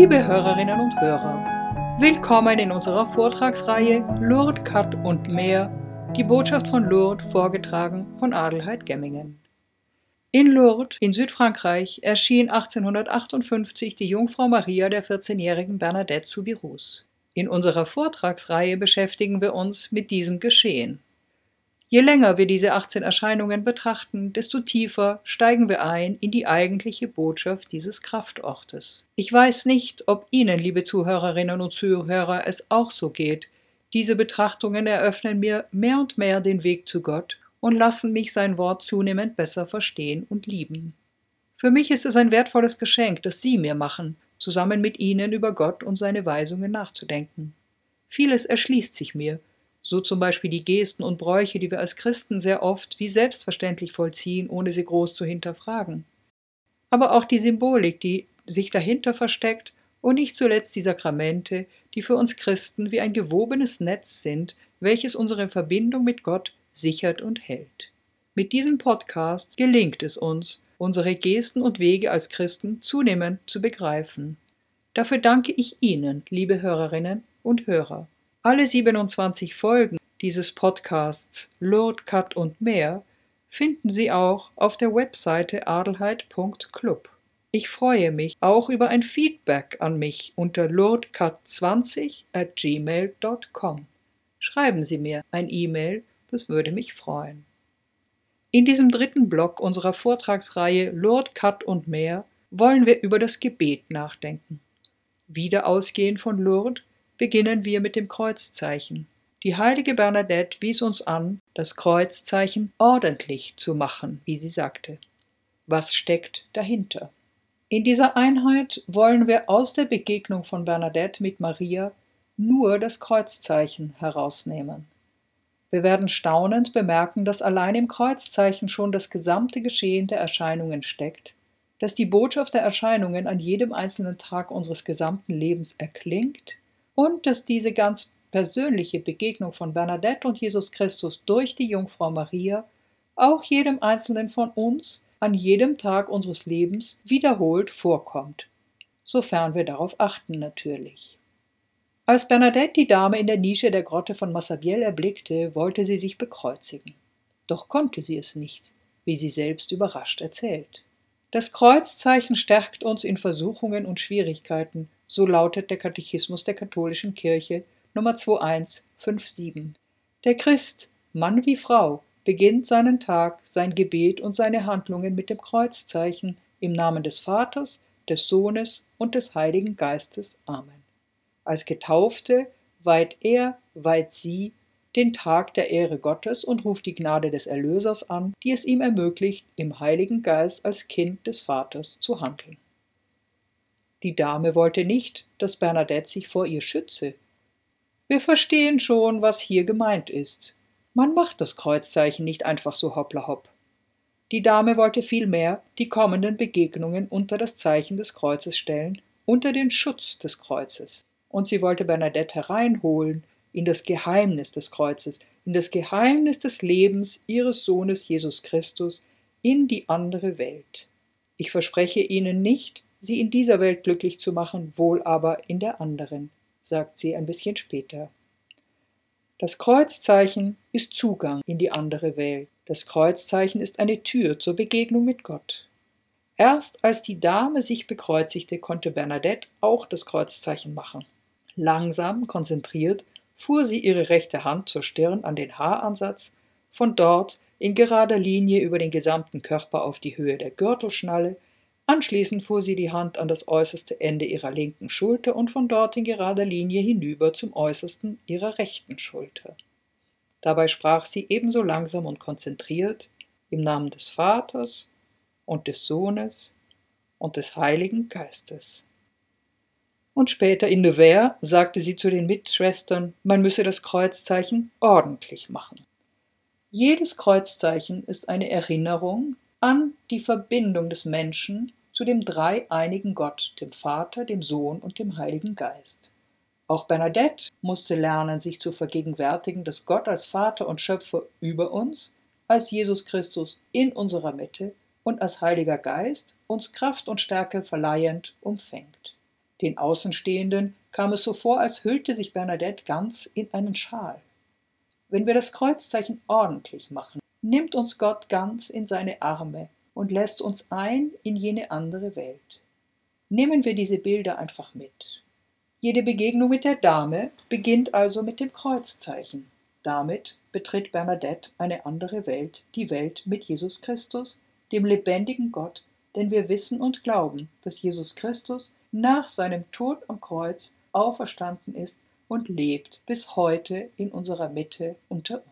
Liebe Hörerinnen und Hörer, willkommen in unserer Vortragsreihe Lourdes, Cut und mehr, die Botschaft von Lourdes vorgetragen von Adelheid Gemmingen. In Lourdes in Südfrankreich erschien 1858 die Jungfrau Maria der 14-jährigen Bernadette Soubirous. In unserer Vortragsreihe beschäftigen wir uns mit diesem Geschehen. Je länger wir diese 18 Erscheinungen betrachten, desto tiefer steigen wir ein in die eigentliche Botschaft dieses Kraftortes. Ich weiß nicht, ob Ihnen, liebe Zuhörerinnen und Zuhörer, es auch so geht. Diese Betrachtungen eröffnen mir mehr und mehr den Weg zu Gott und lassen mich sein Wort zunehmend besser verstehen und lieben. Für mich ist es ein wertvolles Geschenk, das Sie mir machen, zusammen mit Ihnen über Gott und seine Weisungen nachzudenken. Vieles erschließt sich mir, so zum Beispiel die Gesten und Bräuche, die wir als Christen sehr oft wie selbstverständlich vollziehen, ohne sie groß zu hinterfragen. Aber auch die Symbolik, die sich dahinter versteckt, und nicht zuletzt die Sakramente, die für uns Christen wie ein gewobenes Netz sind, welches unsere Verbindung mit Gott sichert und hält. Mit diesem Podcast gelingt es uns, unsere Gesten und Wege als Christen zunehmend zu begreifen. Dafür danke ich Ihnen, liebe Hörerinnen und Hörer. Alle 27 Folgen dieses Podcasts Lord Cut und mehr finden Sie auch auf der Webseite adelheid.club. Ich freue mich auch über ein Feedback an mich unter lordcut20 at gmail.com. Schreiben Sie mir ein E-Mail das würde mich freuen. In diesem dritten Block unserer Vortragsreihe Lord Cut und mehr wollen wir über das Gebet nachdenken. Wieder ausgehend von Lourdes beginnen wir mit dem Kreuzzeichen. Die heilige Bernadette wies uns an, das Kreuzzeichen ordentlich zu machen, wie sie sagte. Was steckt dahinter? In dieser Einheit wollen wir aus der Begegnung von Bernadette mit Maria nur das Kreuzzeichen herausnehmen. Wir werden staunend bemerken, dass allein im Kreuzzeichen schon das gesamte Geschehen der Erscheinungen steckt, dass die Botschaft der Erscheinungen an jedem einzelnen Tag unseres gesamten Lebens erklingt und dass diese ganz persönliche Begegnung von Bernadette und Jesus Christus durch die Jungfrau Maria auch jedem einzelnen von uns an jedem Tag unseres Lebens wiederholt vorkommt, sofern wir darauf achten natürlich. Als Bernadette die Dame in der Nische der Grotte von Massabielle erblickte, wollte sie sich bekreuzigen. Doch konnte sie es nicht, wie sie selbst überrascht erzählt. Das Kreuzzeichen stärkt uns in Versuchungen und Schwierigkeiten, so lautet der Katechismus der katholischen Kirche Nummer 2157. Der Christ, Mann wie Frau, beginnt seinen Tag, sein Gebet und seine Handlungen mit dem Kreuzzeichen im Namen des Vaters, des Sohnes und des Heiligen Geistes. Amen. Als Getaufte weiht er, weiht sie den Tag der Ehre Gottes und ruft die Gnade des Erlösers an, die es ihm ermöglicht, im Heiligen Geist als Kind des Vaters zu handeln. Die Dame wollte nicht, dass Bernadette sich vor ihr schütze. Wir verstehen schon, was hier gemeint ist. Man macht das Kreuzzeichen nicht einfach so hoppla hopp. Die Dame wollte vielmehr die kommenden Begegnungen unter das Zeichen des Kreuzes stellen, unter den Schutz des Kreuzes und sie wollte Bernadette hereinholen in das Geheimnis des Kreuzes, in das Geheimnis des Lebens ihres Sohnes Jesus Christus, in die andere Welt. Ich verspreche Ihnen nicht, sie in dieser Welt glücklich zu machen, wohl aber in der anderen, sagt sie ein bisschen später. Das Kreuzzeichen ist Zugang in die andere Welt. Das Kreuzzeichen ist eine Tür zur Begegnung mit Gott. Erst als die Dame sich bekreuzigte, konnte Bernadette auch das Kreuzzeichen machen. Langsam, konzentriert, fuhr sie ihre rechte Hand zur Stirn an den Haaransatz, von dort in gerader Linie über den gesamten Körper auf die Höhe der Gürtelschnalle, anschließend fuhr sie die Hand an das äußerste Ende ihrer linken Schulter und von dort in gerader Linie hinüber zum äußersten ihrer rechten Schulter. Dabei sprach sie ebenso langsam und konzentriert im Namen des Vaters und des Sohnes und des Heiligen Geistes und später in Nevers sagte sie zu den Mitschwestern, man müsse das Kreuzzeichen ordentlich machen. Jedes Kreuzzeichen ist eine Erinnerung an die Verbindung des Menschen zu dem dreieinigen Gott, dem Vater, dem Sohn und dem Heiligen Geist. Auch Bernadette musste lernen, sich zu vergegenwärtigen, dass Gott als Vater und Schöpfer über uns, als Jesus Christus in unserer Mitte und als Heiliger Geist uns Kraft und Stärke verleihend umfängt. Den Außenstehenden kam es so vor, als hüllte sich Bernadette ganz in einen Schal. Wenn wir das Kreuzzeichen ordentlich machen, nimmt uns Gott ganz in seine Arme und lässt uns ein in jene andere Welt. Nehmen wir diese Bilder einfach mit. Jede Begegnung mit der Dame beginnt also mit dem Kreuzzeichen. Damit betritt Bernadette eine andere Welt, die Welt mit Jesus Christus, dem lebendigen Gott, denn wir wissen und glauben, dass Jesus Christus nach seinem Tod am Kreuz auferstanden ist und lebt bis heute in unserer Mitte unter uns.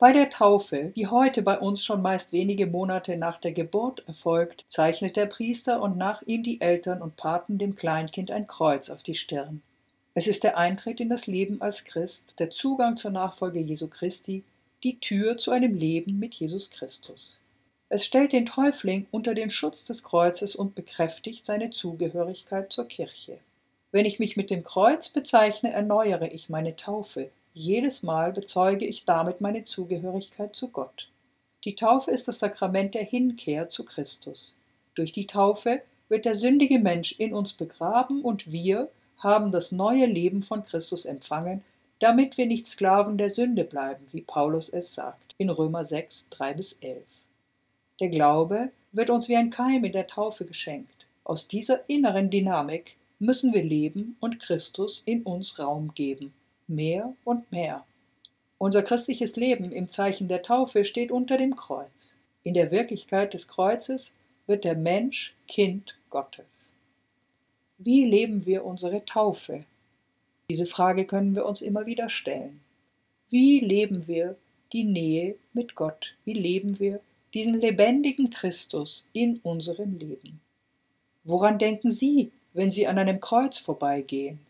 Bei der Taufe, die heute bei uns schon meist wenige Monate nach der Geburt erfolgt, zeichnet der Priester und nach ihm die Eltern und Paten dem Kleinkind ein Kreuz auf die Stirn. Es ist der Eintritt in das Leben als Christ, der Zugang zur Nachfolge Jesu Christi, die Tür zu einem Leben mit Jesus Christus. Es stellt den Täufling unter den Schutz des Kreuzes und bekräftigt seine Zugehörigkeit zur Kirche. Wenn ich mich mit dem Kreuz bezeichne, erneuere ich meine Taufe. Jedes Mal bezeuge ich damit meine Zugehörigkeit zu Gott. Die Taufe ist das Sakrament der Hinkehr zu Christus. Durch die Taufe wird der sündige Mensch in uns begraben und wir haben das neue Leben von Christus empfangen, damit wir nicht Sklaven der Sünde bleiben, wie Paulus es sagt in Römer 6, 3 bis 11. Der Glaube wird uns wie ein Keim in der Taufe geschenkt. Aus dieser inneren Dynamik müssen wir leben und Christus in uns Raum geben. Mehr und mehr. Unser christliches Leben im Zeichen der Taufe steht unter dem Kreuz. In der Wirklichkeit des Kreuzes wird der Mensch Kind Gottes. Wie leben wir unsere Taufe? Diese Frage können wir uns immer wieder stellen. Wie leben wir die Nähe mit Gott? Wie leben wir diesen lebendigen Christus in unserem Leben. Woran denken Sie, wenn Sie an einem Kreuz vorbeigehen?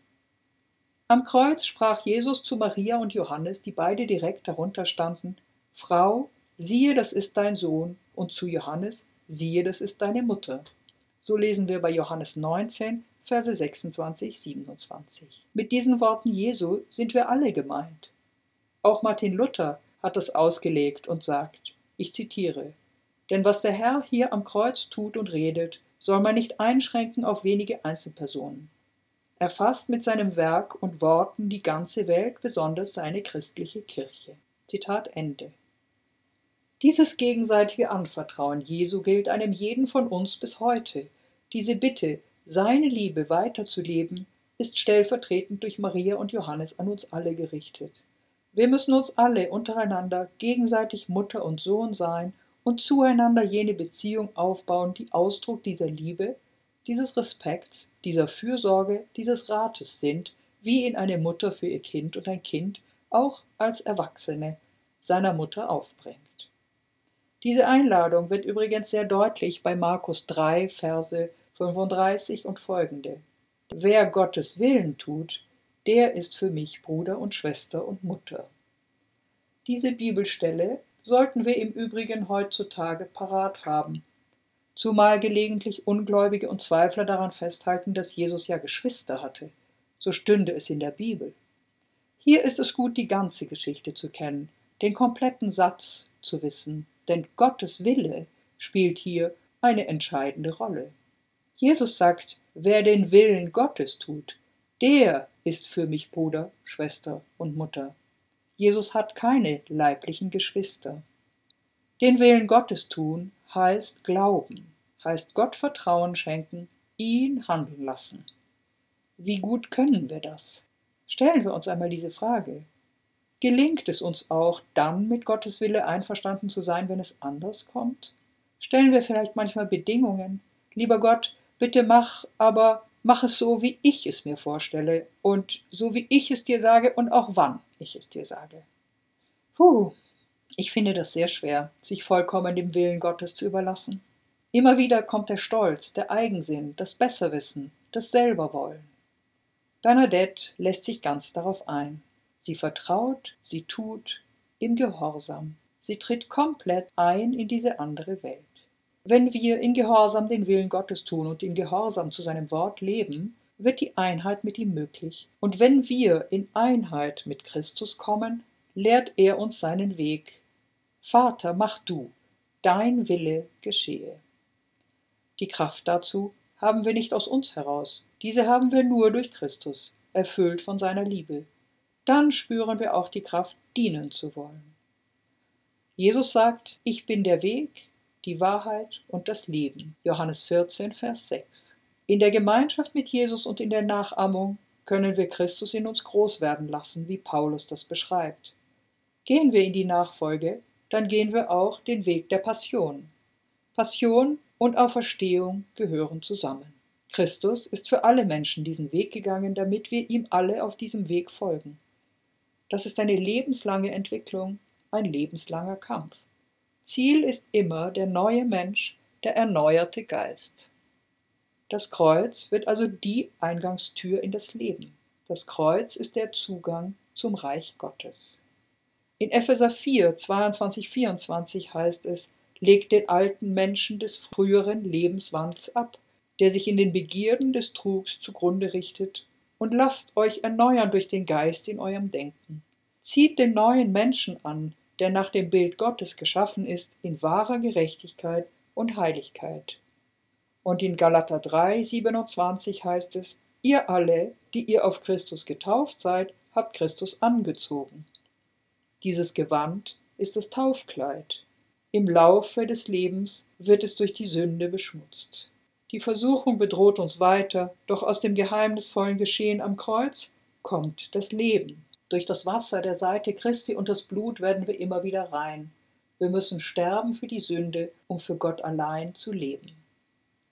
Am Kreuz sprach Jesus zu Maria und Johannes, die beide direkt darunter standen, Frau, siehe, das ist dein Sohn, und zu Johannes, siehe, das ist deine Mutter. So lesen wir bei Johannes 19, Verse 26, 27. Mit diesen Worten Jesu sind wir alle gemeint. Auch Martin Luther hat das ausgelegt und sagt, ich zitiere Denn was der Herr hier am Kreuz tut und redet, soll man nicht einschränken auf wenige Einzelpersonen. Er fasst mit seinem Werk und Worten die ganze Welt, besonders seine christliche Kirche. Zitat Ende. Dieses gegenseitige Anvertrauen Jesu gilt einem jeden von uns bis heute. Diese Bitte, seine Liebe weiterzuleben, ist stellvertretend durch Maria und Johannes an uns alle gerichtet. Wir müssen uns alle untereinander gegenseitig Mutter und Sohn sein und zueinander jene Beziehung aufbauen, die Ausdruck dieser Liebe, dieses Respekts, dieser Fürsorge, dieses Rates sind, wie ihn eine Mutter für ihr Kind und ein Kind auch als Erwachsene seiner Mutter aufbringt. Diese Einladung wird übrigens sehr deutlich bei Markus 3, Verse 35 und folgende. Wer Gottes Willen tut, der ist für mich Bruder und Schwester und Mutter. Diese Bibelstelle sollten wir im Übrigen heutzutage parat haben, zumal gelegentlich Ungläubige und Zweifler daran festhalten, dass Jesus ja Geschwister hatte. So stünde es in der Bibel. Hier ist es gut, die ganze Geschichte zu kennen, den kompletten Satz zu wissen, denn Gottes Wille spielt hier eine entscheidende Rolle. Jesus sagt, wer den Willen Gottes tut, der ist für mich Bruder, Schwester und Mutter. Jesus hat keine leiblichen Geschwister. Den Willen Gottes tun heißt Glauben, heißt Gott Vertrauen schenken, ihn handeln lassen. Wie gut können wir das? Stellen wir uns einmal diese Frage. Gelingt es uns auch, dann mit Gottes Wille einverstanden zu sein, wenn es anders kommt? Stellen wir vielleicht manchmal Bedingungen? Lieber Gott, bitte mach, aber mach es so, wie ich es mir vorstelle und so, wie ich es dir sage und auch wann ich es dir sage. Puh, ich finde das sehr schwer, sich vollkommen dem Willen Gottes zu überlassen. Immer wieder kommt der Stolz, der Eigensinn, das Besserwissen, das Selberwollen. Bernadette lässt sich ganz darauf ein. Sie vertraut, sie tut, im Gehorsam. Sie tritt komplett ein in diese andere Welt. Wenn wir in Gehorsam den Willen Gottes tun und in Gehorsam zu seinem Wort leben, wird die Einheit mit ihm möglich. Und wenn wir in Einheit mit Christus kommen, lehrt er uns seinen Weg. Vater, mach du, dein Wille geschehe. Die Kraft dazu haben wir nicht aus uns heraus, diese haben wir nur durch Christus, erfüllt von seiner Liebe. Dann spüren wir auch die Kraft, dienen zu wollen. Jesus sagt, ich bin der Weg, die Wahrheit und das Leben. Johannes 14, Vers 6. In der Gemeinschaft mit Jesus und in der Nachahmung können wir Christus in uns groß werden lassen, wie Paulus das beschreibt. Gehen wir in die Nachfolge, dann gehen wir auch den Weg der Passion. Passion und Auferstehung gehören zusammen. Christus ist für alle Menschen diesen Weg gegangen, damit wir ihm alle auf diesem Weg folgen. Das ist eine lebenslange Entwicklung, ein lebenslanger Kampf. Ziel ist immer der neue Mensch, der erneuerte Geist. Das Kreuz wird also die Eingangstür in das Leben. Das Kreuz ist der Zugang zum Reich Gottes. In Epheser 4, 22, 24 heißt es, legt den alten Menschen des früheren Lebenswandels ab, der sich in den Begierden des Trugs zugrunde richtet, und lasst euch erneuern durch den Geist in eurem Denken. Zieht den neuen Menschen an, der nach dem Bild Gottes geschaffen ist, in wahrer Gerechtigkeit und Heiligkeit. Und in Galater 3, 27 heißt es, ihr alle, die ihr auf Christus getauft seid, habt Christus angezogen. Dieses Gewand ist das Taufkleid. Im Laufe des Lebens wird es durch die Sünde beschmutzt. Die Versuchung bedroht uns weiter, doch aus dem geheimnisvollen Geschehen am Kreuz kommt das Leben. Durch das Wasser der Seite Christi und das Blut werden wir immer wieder rein. Wir müssen sterben für die Sünde, um für Gott allein zu leben.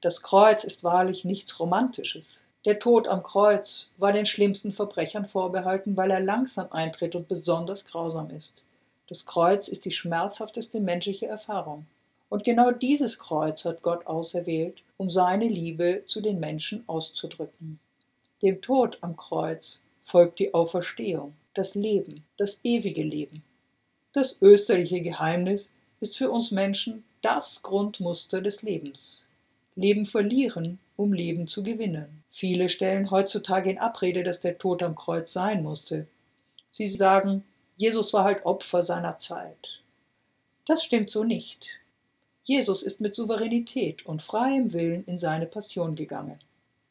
Das Kreuz ist wahrlich nichts Romantisches. Der Tod am Kreuz war den schlimmsten Verbrechern vorbehalten, weil er langsam eintritt und besonders grausam ist. Das Kreuz ist die schmerzhafteste menschliche Erfahrung. Und genau dieses Kreuz hat Gott auserwählt, um seine Liebe zu den Menschen auszudrücken. Dem Tod am Kreuz folgt die Auferstehung das Leben, das ewige Leben. Das österliche Geheimnis ist für uns Menschen das Grundmuster des Lebens. Leben verlieren, um Leben zu gewinnen. Viele stellen heutzutage in Abrede, dass der Tod am Kreuz sein musste. Sie sagen, Jesus war halt Opfer seiner Zeit. Das stimmt so nicht. Jesus ist mit Souveränität und freiem Willen in seine Passion gegangen.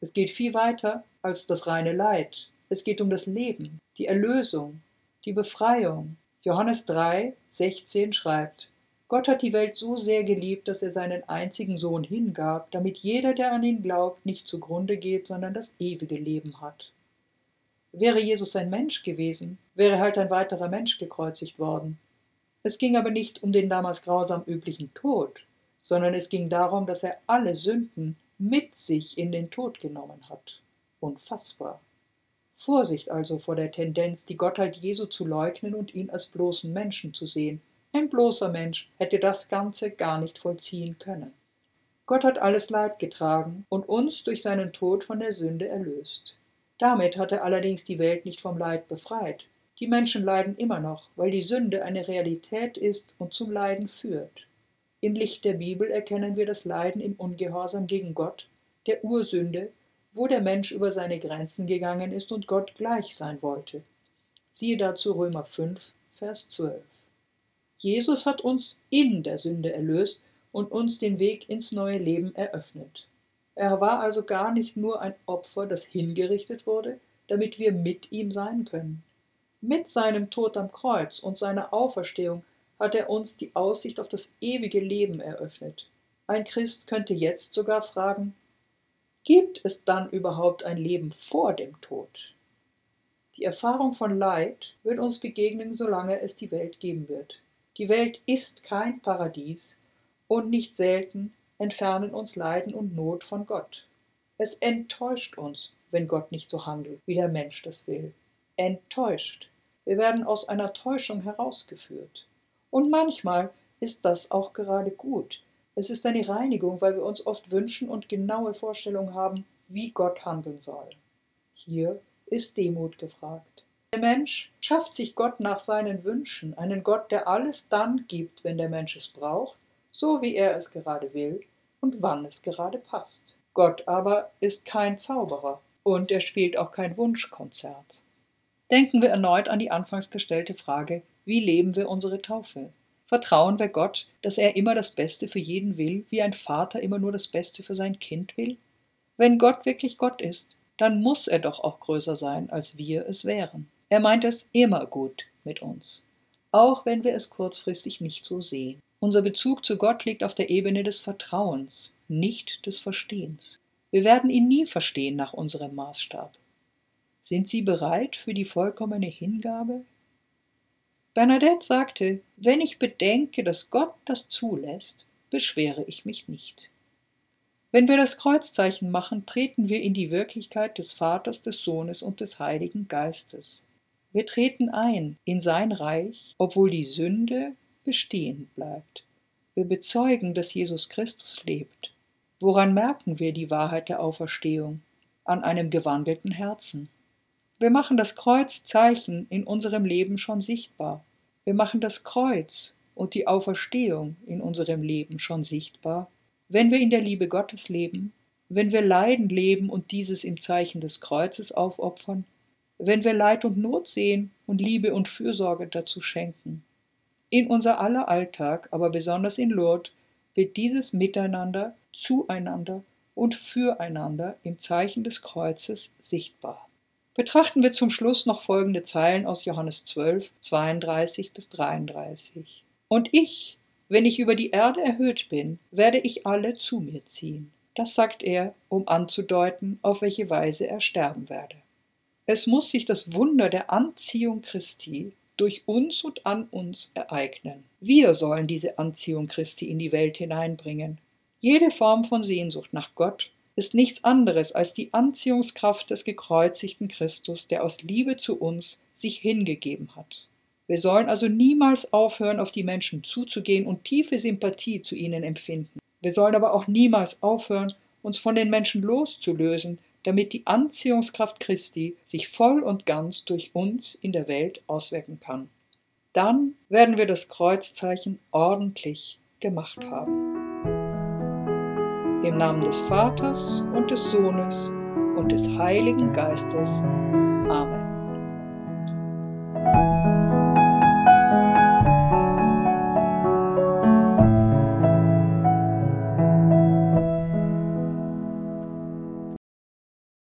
Es geht viel weiter als das reine Leid, es geht um das Leben, die Erlösung, die Befreiung. Johannes 3, 16 schreibt, Gott hat die Welt so sehr geliebt, dass er seinen einzigen Sohn hingab, damit jeder, der an ihn glaubt, nicht zugrunde geht, sondern das ewige Leben hat. Wäre Jesus ein Mensch gewesen, wäre halt ein weiterer Mensch gekreuzigt worden. Es ging aber nicht um den damals grausam üblichen Tod, sondern es ging darum, dass er alle Sünden mit sich in den Tod genommen hat. Unfassbar. Vorsicht also vor der Tendenz, die Gottheit Jesu zu leugnen und ihn als bloßen Menschen zu sehen. Ein bloßer Mensch hätte das Ganze gar nicht vollziehen können. Gott hat alles Leid getragen und uns durch seinen Tod von der Sünde erlöst. Damit hat er allerdings die Welt nicht vom Leid befreit. Die Menschen leiden immer noch, weil die Sünde eine Realität ist und zum Leiden führt. Im Licht der Bibel erkennen wir das Leiden im Ungehorsam gegen Gott, der Ursünde wo der Mensch über seine Grenzen gegangen ist und Gott gleich sein wollte. Siehe dazu Römer 5, Vers 12. Jesus hat uns in der Sünde erlöst und uns den Weg ins neue Leben eröffnet. Er war also gar nicht nur ein Opfer, das hingerichtet wurde, damit wir mit ihm sein können. Mit seinem Tod am Kreuz und seiner Auferstehung hat er uns die Aussicht auf das ewige Leben eröffnet. Ein Christ könnte jetzt sogar fragen, Gibt es dann überhaupt ein Leben vor dem Tod? Die Erfahrung von Leid wird uns begegnen, solange es die Welt geben wird. Die Welt ist kein Paradies und nicht selten entfernen uns Leiden und Not von Gott. Es enttäuscht uns, wenn Gott nicht so handelt, wie der Mensch das will. Enttäuscht. Wir werden aus einer Täuschung herausgeführt. Und manchmal ist das auch gerade gut, es ist eine Reinigung, weil wir uns oft wünschen und genaue Vorstellungen haben, wie Gott handeln soll. Hier ist Demut gefragt. Der Mensch schafft sich Gott nach seinen Wünschen, einen Gott, der alles dann gibt, wenn der Mensch es braucht, so wie er es gerade will und wann es gerade passt. Gott aber ist kein Zauberer und er spielt auch kein Wunschkonzert. Denken wir erneut an die anfangs gestellte Frage, wie leben wir unsere Taufe? Vertrauen wir Gott, dass er immer das Beste für jeden will, wie ein Vater immer nur das Beste für sein Kind will? Wenn Gott wirklich Gott ist, dann muss er doch auch größer sein, als wir es wären. Er meint es immer gut mit uns, auch wenn wir es kurzfristig nicht so sehen. Unser Bezug zu Gott liegt auf der Ebene des Vertrauens, nicht des Verstehens. Wir werden ihn nie verstehen nach unserem Maßstab. Sind Sie bereit für die vollkommene Hingabe? Bernadette sagte, wenn ich bedenke, dass Gott das zulässt, beschwere ich mich nicht. Wenn wir das Kreuzzeichen machen, treten wir in die Wirklichkeit des Vaters, des Sohnes und des Heiligen Geistes. Wir treten ein in sein Reich, obwohl die Sünde bestehen bleibt. Wir bezeugen, dass Jesus Christus lebt. Woran merken wir die Wahrheit der Auferstehung? An einem gewandelten Herzen. Wir machen das Kreuzzeichen in unserem Leben schon sichtbar. Wir machen das Kreuz und die Auferstehung in unserem Leben schon sichtbar wenn wir in der Liebe Gottes leben, wenn wir Leiden leben und dieses im Zeichen des Kreuzes aufopfern, wenn wir Leid und Not sehen und Liebe und Fürsorge dazu schenken. In unser aller Alltag, aber besonders in Lourdes, wird dieses Miteinander, zueinander und füreinander im Zeichen des Kreuzes sichtbar. Betrachten wir zum Schluss noch folgende Zeilen aus Johannes 12, 32 bis 33. Und ich, wenn ich über die Erde erhöht bin, werde ich alle zu mir ziehen. Das sagt er, um anzudeuten, auf welche Weise er sterben werde. Es muss sich das Wunder der Anziehung Christi durch uns und an uns ereignen. Wir sollen diese Anziehung Christi in die Welt hineinbringen. Jede Form von Sehnsucht nach Gott ist nichts anderes als die Anziehungskraft des gekreuzigten Christus, der aus Liebe zu uns sich hingegeben hat. Wir sollen also niemals aufhören, auf die Menschen zuzugehen und tiefe Sympathie zu ihnen empfinden. Wir sollen aber auch niemals aufhören, uns von den Menschen loszulösen, damit die Anziehungskraft Christi sich voll und ganz durch uns in der Welt auswirken kann. Dann werden wir das Kreuzzeichen ordentlich gemacht haben. Im Namen des Vaters und des Sohnes und des Heiligen Geistes.